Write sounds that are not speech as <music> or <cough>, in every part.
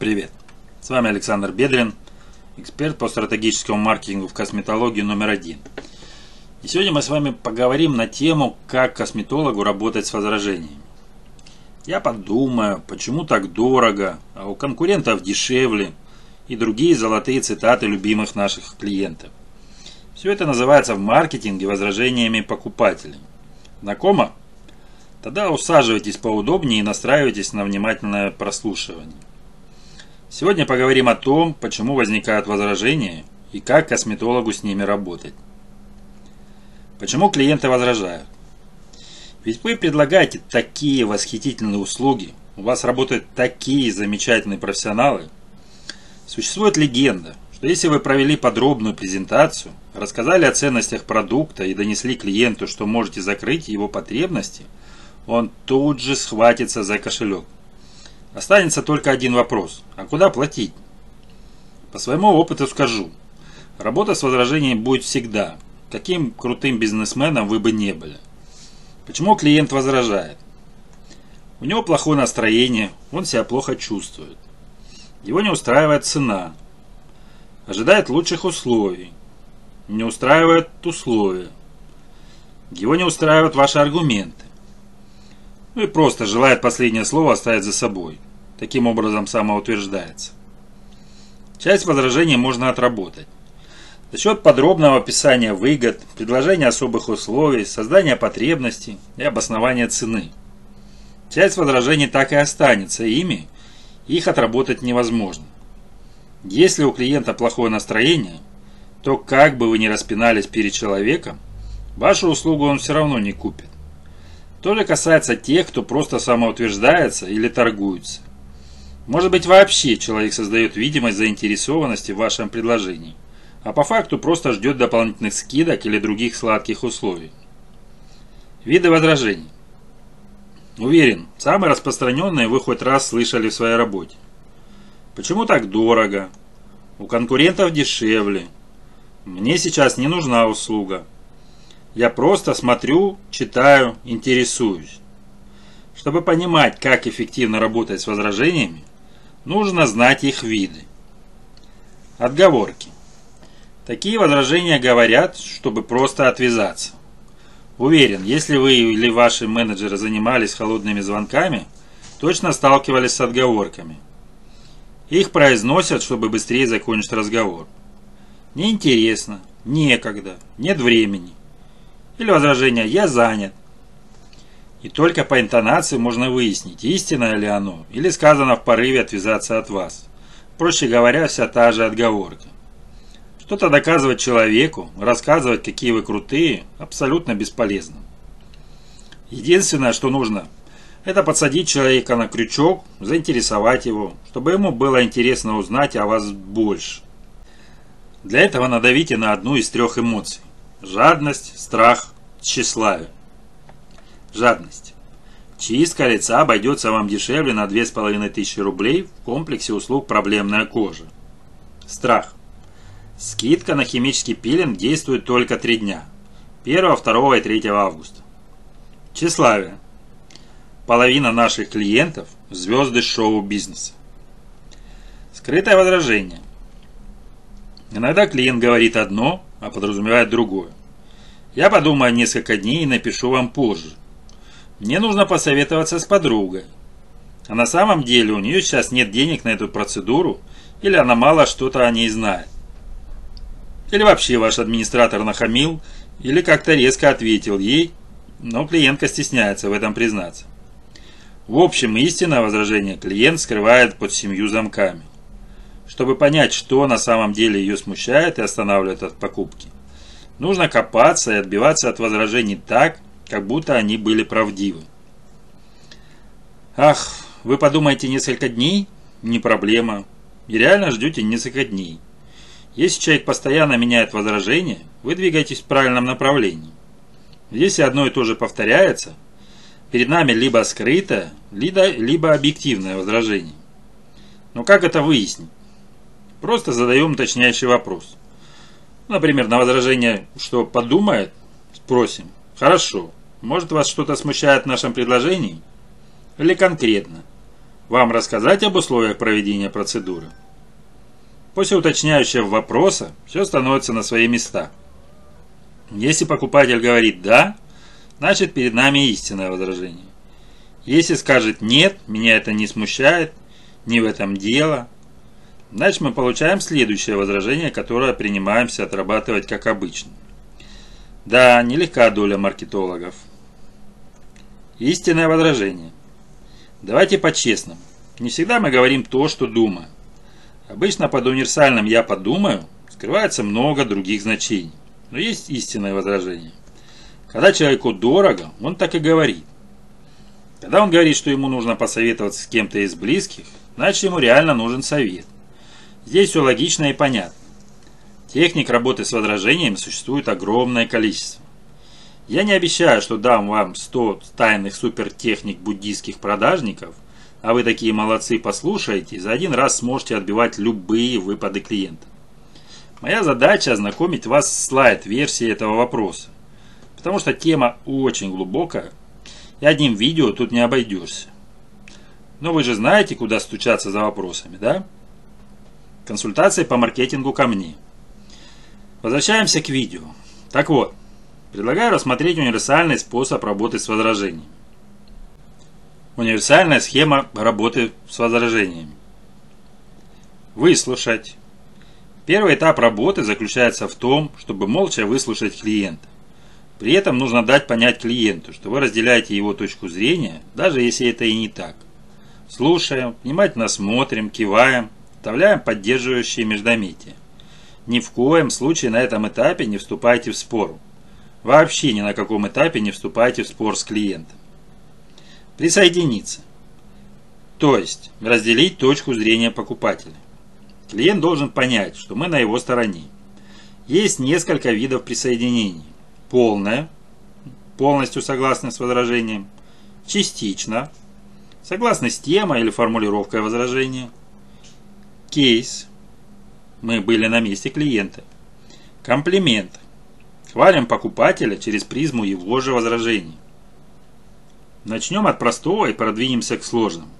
Привет! С вами Александр Бедрин, эксперт по стратегическому маркетингу в косметологии номер один. И сегодня мы с вами поговорим на тему, как косметологу работать с возражениями. Я подумаю, почему так дорого, а у конкурентов дешевле, и другие золотые цитаты любимых наших клиентов. Все это называется в маркетинге возражениями покупателей. Знакомо? Тогда усаживайтесь поудобнее и настраивайтесь на внимательное прослушивание. Сегодня поговорим о том, почему возникают возражения и как косметологу с ними работать. Почему клиенты возражают? Ведь вы предлагаете такие восхитительные услуги, у вас работают такие замечательные профессионалы. Существует легенда, что если вы провели подробную презентацию, рассказали о ценностях продукта и донесли клиенту, что можете закрыть его потребности – он тут же схватится за кошелек. Останется только один вопрос. А куда платить? По своему опыту скажу. Работа с возражением будет всегда. Каким крутым бизнесменом вы бы не были. Почему клиент возражает? У него плохое настроение, он себя плохо чувствует. Его не устраивает цена. Ожидает лучших условий. Не устраивает условия. Его не устраивают ваши аргументы ну и просто желает последнее слово оставить за собой. Таким образом самоутверждается. Часть возражений можно отработать. За счет подробного описания выгод, предложения особых условий, создания потребностей и обоснования цены. Часть возражений так и останется ими, их отработать невозможно. Если у клиента плохое настроение, то как бы вы ни распинались перед человеком, вашу услугу он все равно не купит. То же касается тех, кто просто самоутверждается или торгуется. Может быть вообще человек создает видимость заинтересованности в вашем предложении, а по факту просто ждет дополнительных скидок или других сладких условий. Виды возражений. Уверен, самые распространенные вы хоть раз слышали в своей работе. Почему так дорого? У конкурентов дешевле. Мне сейчас не нужна услуга. Я просто смотрю, читаю, интересуюсь. Чтобы понимать, как эффективно работать с возражениями, нужно знать их виды. Отговорки. Такие возражения говорят, чтобы просто отвязаться. Уверен, если вы или ваши менеджеры занимались холодными звонками, точно сталкивались с отговорками. Их произносят, чтобы быстрее закончить разговор. Неинтересно, некогда, нет времени – или возражение «я занят». И только по интонации можно выяснить, истинное ли оно, или сказано в порыве отвязаться от вас. Проще говоря, вся та же отговорка. Что-то доказывать человеку, рассказывать, какие вы крутые, абсолютно бесполезно. Единственное, что нужно, это подсадить человека на крючок, заинтересовать его, чтобы ему было интересно узнать о вас больше. Для этого надавите на одну из трех эмоций. Жадность, страх, тщеславие. Жадность. Чистка лица обойдется вам дешевле на 2500 рублей в комплексе услуг проблемная кожа. Страх. Скидка на химический пилинг действует только 3 дня. 1, 2 и 3 августа. Тщеславие. Половина наших клиентов – звезды шоу-бизнеса. Скрытое возражение. Иногда клиент говорит одно, а подразумевает другое. Я подумаю несколько дней и напишу вам позже. Мне нужно посоветоваться с подругой. А на самом деле у нее сейчас нет денег на эту процедуру, или она мало что-то о ней знает. Или вообще ваш администратор нахамил, или как-то резко ответил ей, но клиентка стесняется в этом признаться. В общем, истинное возражение клиент скрывает под семью замками. Чтобы понять, что на самом деле ее смущает и останавливает от покупки, нужно копаться и отбиваться от возражений так, как будто они были правдивы. Ах, вы подумаете несколько дней? Не проблема. И реально ждете несколько дней. Если человек постоянно меняет возражения, вы двигаетесь в правильном направлении. Если одно и то же повторяется, перед нами либо скрытое, либо, либо объективное возражение. Но как это выяснить? Просто задаем уточняющий вопрос. Например, на возражение, что подумает, спросим. Хорошо, может вас что-то смущает в нашем предложении? Или конкретно? Вам рассказать об условиях проведения процедуры? После уточняющего вопроса все становится на свои места. Если покупатель говорит «да», значит перед нами истинное возражение. Если скажет «нет», меня это не смущает, не в этом дело, значит мы получаем следующее возражение, которое принимаемся отрабатывать как обычно. Да, нелегка доля маркетологов. Истинное возражение. Давайте по-честному. Не всегда мы говорим то, что думаем. Обычно под универсальным «я подумаю» скрывается много других значений. Но есть истинное возражение. Когда человеку дорого, он так и говорит. Когда он говорит, что ему нужно посоветоваться с кем-то из близких, значит ему реально нужен совет. Здесь все логично и понятно. Техник работы с возражениями существует огромное количество. Я не обещаю, что дам вам 100 тайных супертехник буддийских продажников, а вы такие молодцы послушаете, за один раз сможете отбивать любые выпады клиента. Моя задача ознакомить вас с слайд-версией этого вопроса, потому что тема очень глубокая, и одним видео тут не обойдешься. Но вы же знаете, куда стучаться за вопросами, да? Консультации по маркетингу ко мне. Возвращаемся к видео. Так вот, предлагаю рассмотреть универсальный способ работы с возражениями. Универсальная схема работы с возражениями. Выслушать. Первый этап работы заключается в том, чтобы молча выслушать клиента. При этом нужно дать понять клиенту, что вы разделяете его точку зрения, даже если это и не так. Слушаем, внимательно смотрим, киваем, вставляем поддерживающие междометия. Ни в коем случае на этом этапе не вступайте в спор. Вообще ни на каком этапе не вступайте в спор с клиентом. Присоединиться. То есть разделить точку зрения покупателя. Клиент должен понять, что мы на его стороне. Есть несколько видов присоединений. Полное, полностью согласны с возражением. Частично, согласны с темой или формулировкой возражения. Кейс, мы были на месте клиента. Комплимент, хвалим покупателя через призму его же возражений. Начнем от простого и продвинемся к сложному.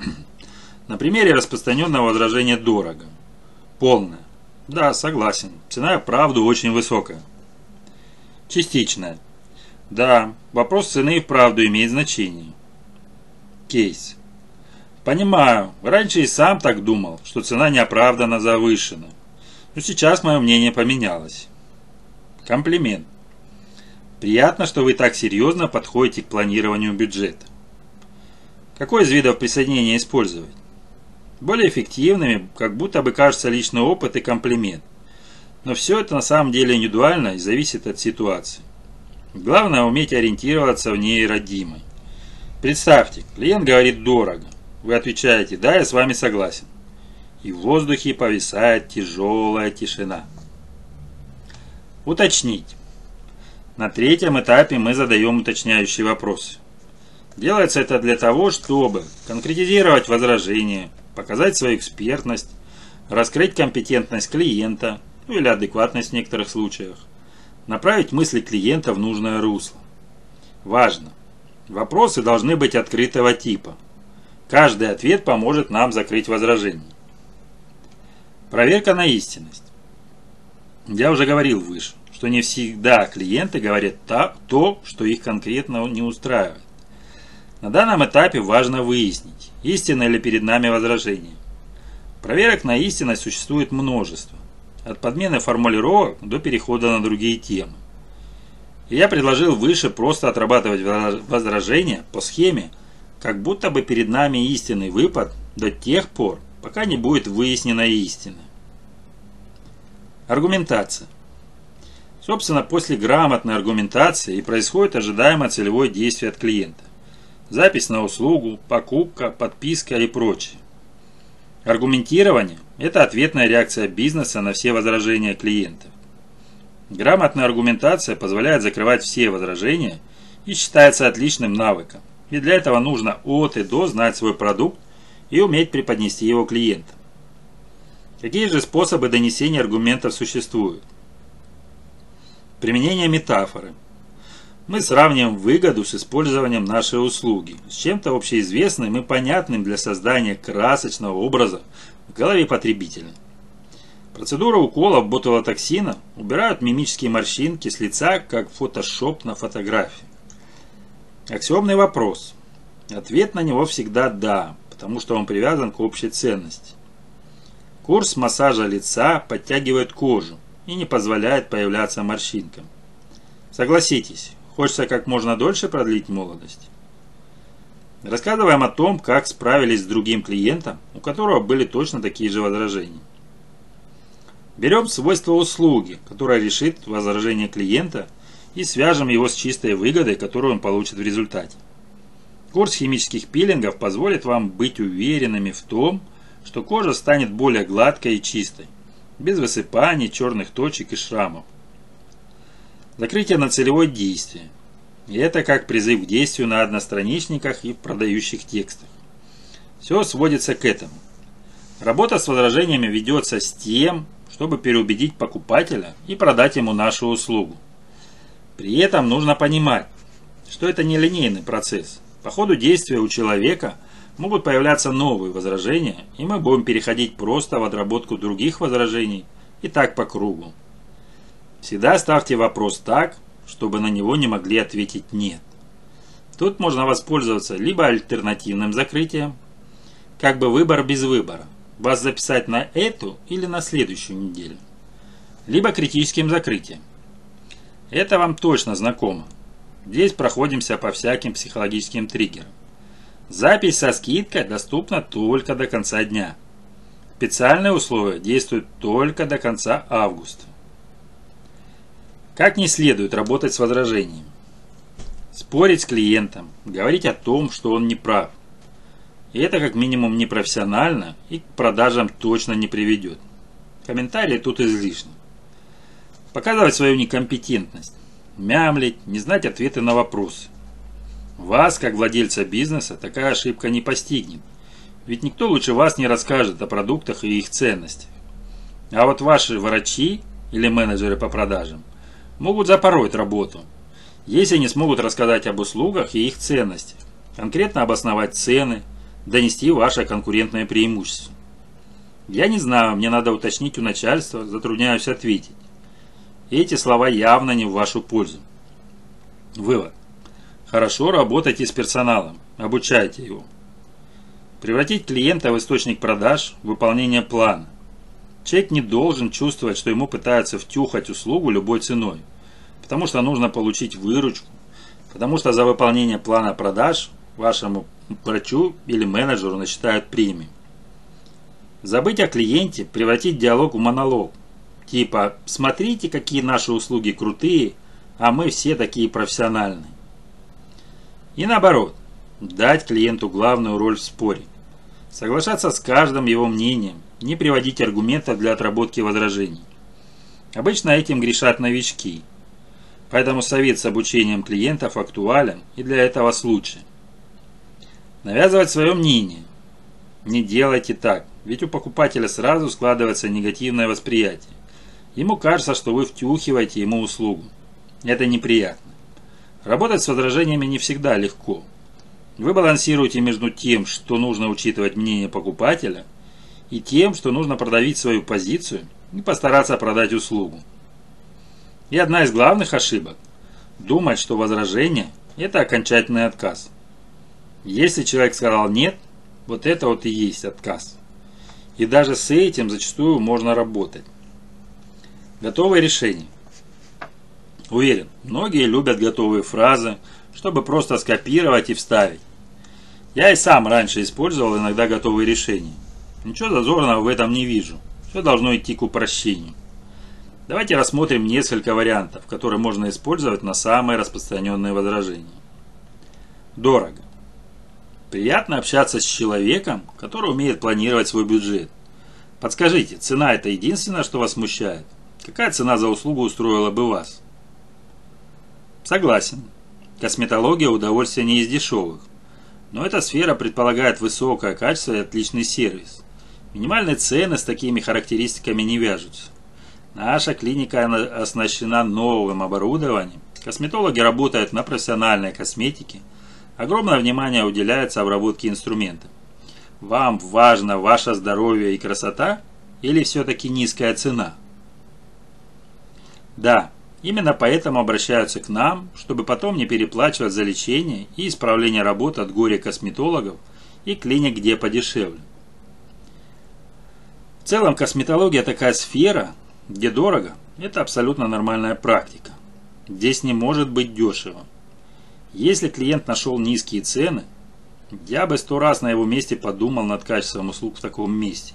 <clears throat> На примере распространенного возражения «дорого». Полное. Да, согласен. Цена правду очень высокая. Частичная. Да, вопрос цены и вправду имеет значение. Кейс. Понимаю, раньше и сам так думал, что цена неоправданно завышена. Но сейчас мое мнение поменялось. Комплимент. Приятно, что вы так серьезно подходите к планированию бюджета. Какой из видов присоединения использовать? более эффективными, как будто бы кажется личный опыт и комплимент. Но все это на самом деле индивидуально и зависит от ситуации. Главное уметь ориентироваться в ней родимой. Представьте, клиент говорит дорого. Вы отвечаете «да, я с вами согласен». И в воздухе повисает тяжелая тишина. Уточнить. На третьем этапе мы задаем уточняющие вопросы. Делается это для того, чтобы конкретизировать возражения, показать свою экспертность, раскрыть компетентность клиента, ну или адекватность в некоторых случаях, направить мысли клиента в нужное русло. Важно! Вопросы должны быть открытого типа. Каждый ответ поможет нам закрыть возражение. Проверка на истинность. Я уже говорил выше, что не всегда клиенты говорят то, что их конкретно не устраивает. На данном этапе важно выяснить, истинно ли перед нами возражение. Проверок на истинность существует множество, от подмены формулировок до перехода на другие темы. И я предложил выше просто отрабатывать возражения по схеме, как будто бы перед нами истинный выпад до тех пор, пока не будет выяснена истина. Аргументация. Собственно, после грамотной аргументации и происходит ожидаемое целевое действие от клиента запись на услугу, покупка, подписка и прочее. Аргументирование – это ответная реакция бизнеса на все возражения клиентов. Грамотная аргументация позволяет закрывать все возражения и считается отличным навыком. И для этого нужно от и до знать свой продукт и уметь преподнести его клиентам. Какие же способы донесения аргументов существуют? Применение метафоры – Мы сравниваем выгоду с использованием нашей услуги с чем-то общеизвестным и понятным для создания красочного образа в голове потребителя. Процедура укола ботулотоксина убирают мимические морщинки с лица, как фотошоп на фотографии. Аксиомный вопрос. Ответ на него всегда «да», потому что он привязан к общей ценности. Курс массажа лица подтягивает кожу и не позволяет появляться морщинкам. Согласитесь, хочется как можно дольше продлить молодость. Рассказываем о том, как справились с другим клиентом, у которого были точно такие же возражения. Берем свойство услуги, которое решит возражение клиента, и свяжем его с чистой выгодой, которую он получит в результате. Курс химических пилингов позволит вам быть уверенными в том, что кожа станет более гладкой и чистой, без высыпаний, черных точек и шрамов. Закрытие на целевое действие. И это как призыв к действию на одностраничниках и продающих текстах. Все сводится к этому. Работа с возражениями ведется с тем, чтобы переубедить покупателя и продать ему нашу услугу. При этом нужно понимать, что это не линейный процесс. По ходу действия у человека могут появляться новые возражения, и мы будем переходить просто в отработку других возражений и так по кругу. Всегда ставьте вопрос так, чтобы на него не могли ответить «нет». Тут можно воспользоваться либо альтернативным закрытием, как бы выбор без выбора, вас записать на эту или на следующую неделю, либо критическим закрытием. Это вам точно знакомо. Здесь проходимся по всяким психологическим триггерам. Запись со скидкой доступна только до конца дня. Специальные условия действуют только до конца августа. Как не следует работать с возражением? Спорить с клиентом, говорить о том, что он не прав. Это как минимум непрофессионально и к продажам точно не приведет. Комментарии тут излишни. Показывать свою некомпетентность, мямлить, не знать ответы на вопросы. Вас, как владельца бизнеса, такая ошибка не постигнет. Ведь никто лучше вас не расскажет о продуктах и их ценностях. А вот ваши врачи или менеджеры по продажам могут запороть работу, если не смогут рассказать об услугах и их ценностях, конкретно обосновать цены, донести ваше конкурентное преимущество. Я не знаю, мне надо уточнить у начальства, затрудняюсь ответить. Эти слова явно не в вашу пользу. Вывод. Хорошо работайте с персоналом, обучайте его. Превратить клиента в источник продаж, выполнение плана. Человек не должен чувствовать, что ему пытаются втюхать услугу любой ценой, потому что нужно получить выручку, потому что за выполнение плана продаж вашему врачу или менеджеру насчитают премию. Забыть о клиенте, превратить диалог в монолог. Типа «смотрите, какие наши услуги крутые, а мы все такие профессиональные». И наоборот, дать клиенту главную роль в споре. Соглашаться с каждым его мнением, не приводить аргументов для отработки возражений. Обычно этим грешат новички. Поэтому совет с обучением клиентов актуален и для этого случая. Навязывать свое мнение. Не делайте так, ведь у покупателя сразу складывается негативное восприятие. Ему кажется, что вы втюхиваете ему услугу. Это неприятно. Работать с возражениями не всегда легко. Вы балансируете между тем, что нужно учитывать мнение покупателя, и тем, что нужно продавить свою позицию и постараться продать услугу. И одна из главных ошибок – думать, что возражение – это окончательный отказ. Если человек сказал «нет», вот это вот и есть отказ. И даже с этим зачастую можно работать. Готовое решение. Уверен, многие любят готовые фразы, чтобы просто скопировать и вставить. Я и сам раньше использовал иногда готовые решения. Ничего зазорного в этом не вижу. Все должно идти к упрощению. Давайте рассмотрим несколько вариантов, которые можно использовать на самые распространенные возражения. Дорого. Приятно общаться с человеком, который умеет планировать свой бюджет. Подскажите, цена это единственное, что вас смущает? Какая цена за услугу устроила бы вас? Согласен. Косметология – удовольствие не из дешевых. Но эта сфера предполагает высокое качество и отличный сервис. Минимальные цены с такими характеристиками не вяжутся. Наша клиника оснащена новым оборудованием Косметологи работают на профессиональной косметике. Огромное внимание уделяется обработке инструментов. Вам важно ваше здоровье и красота или все-таки низкая цена? Да, именно поэтому обращаются к нам, чтобы потом не переплачивать за лечение и исправление работы от горя косметологов и клиник, где подешевле. В целом косметология такая сфера, где дорого, это абсолютно нормальная практика. Здесь не может быть дешево. Если клиент нашел низкие цены, я бы сто раз на его месте подумал над качеством услуг в таком месте.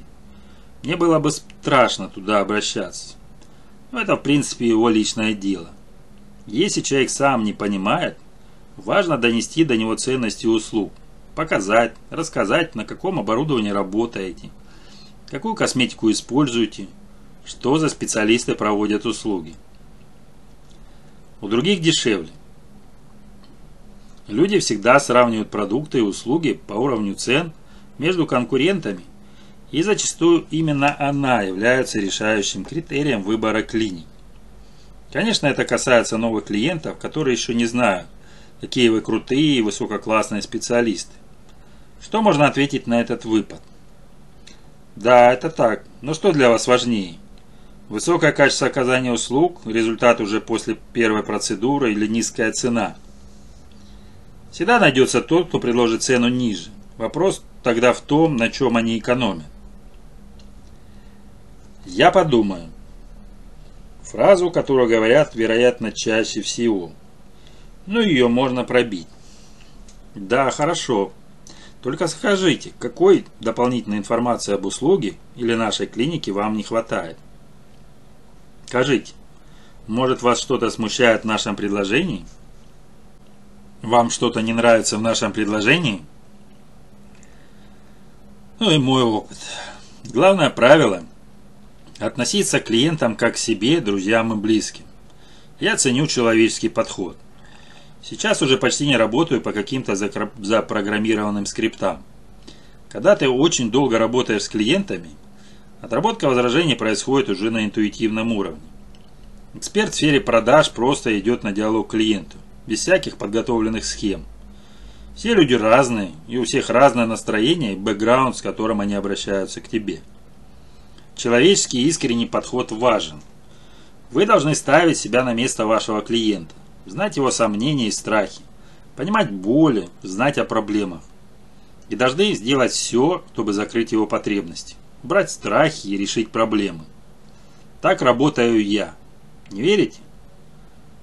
Мне было бы страшно туда обращаться. Но это в принципе его личное дело. Если человек сам не понимает, важно донести до него ценности услуг, показать, рассказать, на каком оборудовании работаете, какую косметику используете, что за специалисты проводят услуги. У других дешевле. Люди всегда сравнивают продукты и услуги по уровню цен между конкурентами, и зачастую именно она является решающим критерием выбора клиник. Конечно, это касается новых клиентов, которые еще не знают, какие вы крутые и высококлассные специалисты. Что можно ответить на этот выпад? Да, это так, но что для вас важнее? Высокое качество оказания услуг, результат уже после первой процедуры или низкая цена. Всегда найдется тот, кто предложит цену ниже. Вопрос тогда в том, на чем они экономят. Я подумаю. Фразу, которую говорят, вероятно, чаще всего. Ну, ее можно пробить. Да, хорошо. Только скажите, какой дополнительной информации об услуге или нашей клинике вам не хватает? Скажите, может вас что-то смущает в нашем предложении? Вам что-то не нравится в нашем предложении? Ну и мой опыт. Главное правило – относиться к клиентам как к себе, друзьям и близким. Я ценю человеческий подход. Сейчас уже почти не работаю по каким-то запрограммированным скриптам. Когда ты очень долго работаешь с клиентами – Отработка возражений происходит уже на интуитивном уровне. Эксперт в сфере продаж просто идет на диалог клиенту, без всяких подготовленных схем. Все люди разные, и у всех разное настроение и бэкграунд, с которым они обращаются к тебе. Человеческий искренний подход важен. Вы должны ставить себя на место вашего клиента, знать его сомнения и страхи, понимать боли, знать о проблемах. И должны сделать все, чтобы закрыть его потребности брать страхи и решить проблемы. Так работаю я. Не верите?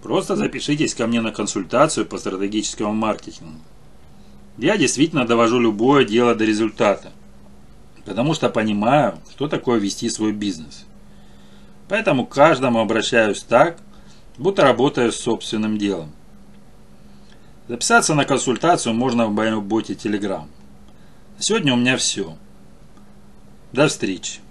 Просто запишитесь ко мне на консультацию по стратегическому маркетингу. Я действительно довожу любое дело до результата, потому что понимаю, что такое вести свой бизнес. Поэтому к каждому обращаюсь так, будто работаю с собственным делом. Записаться на консультацию можно в боте Telegram. Сегодня у меня все. До встречи.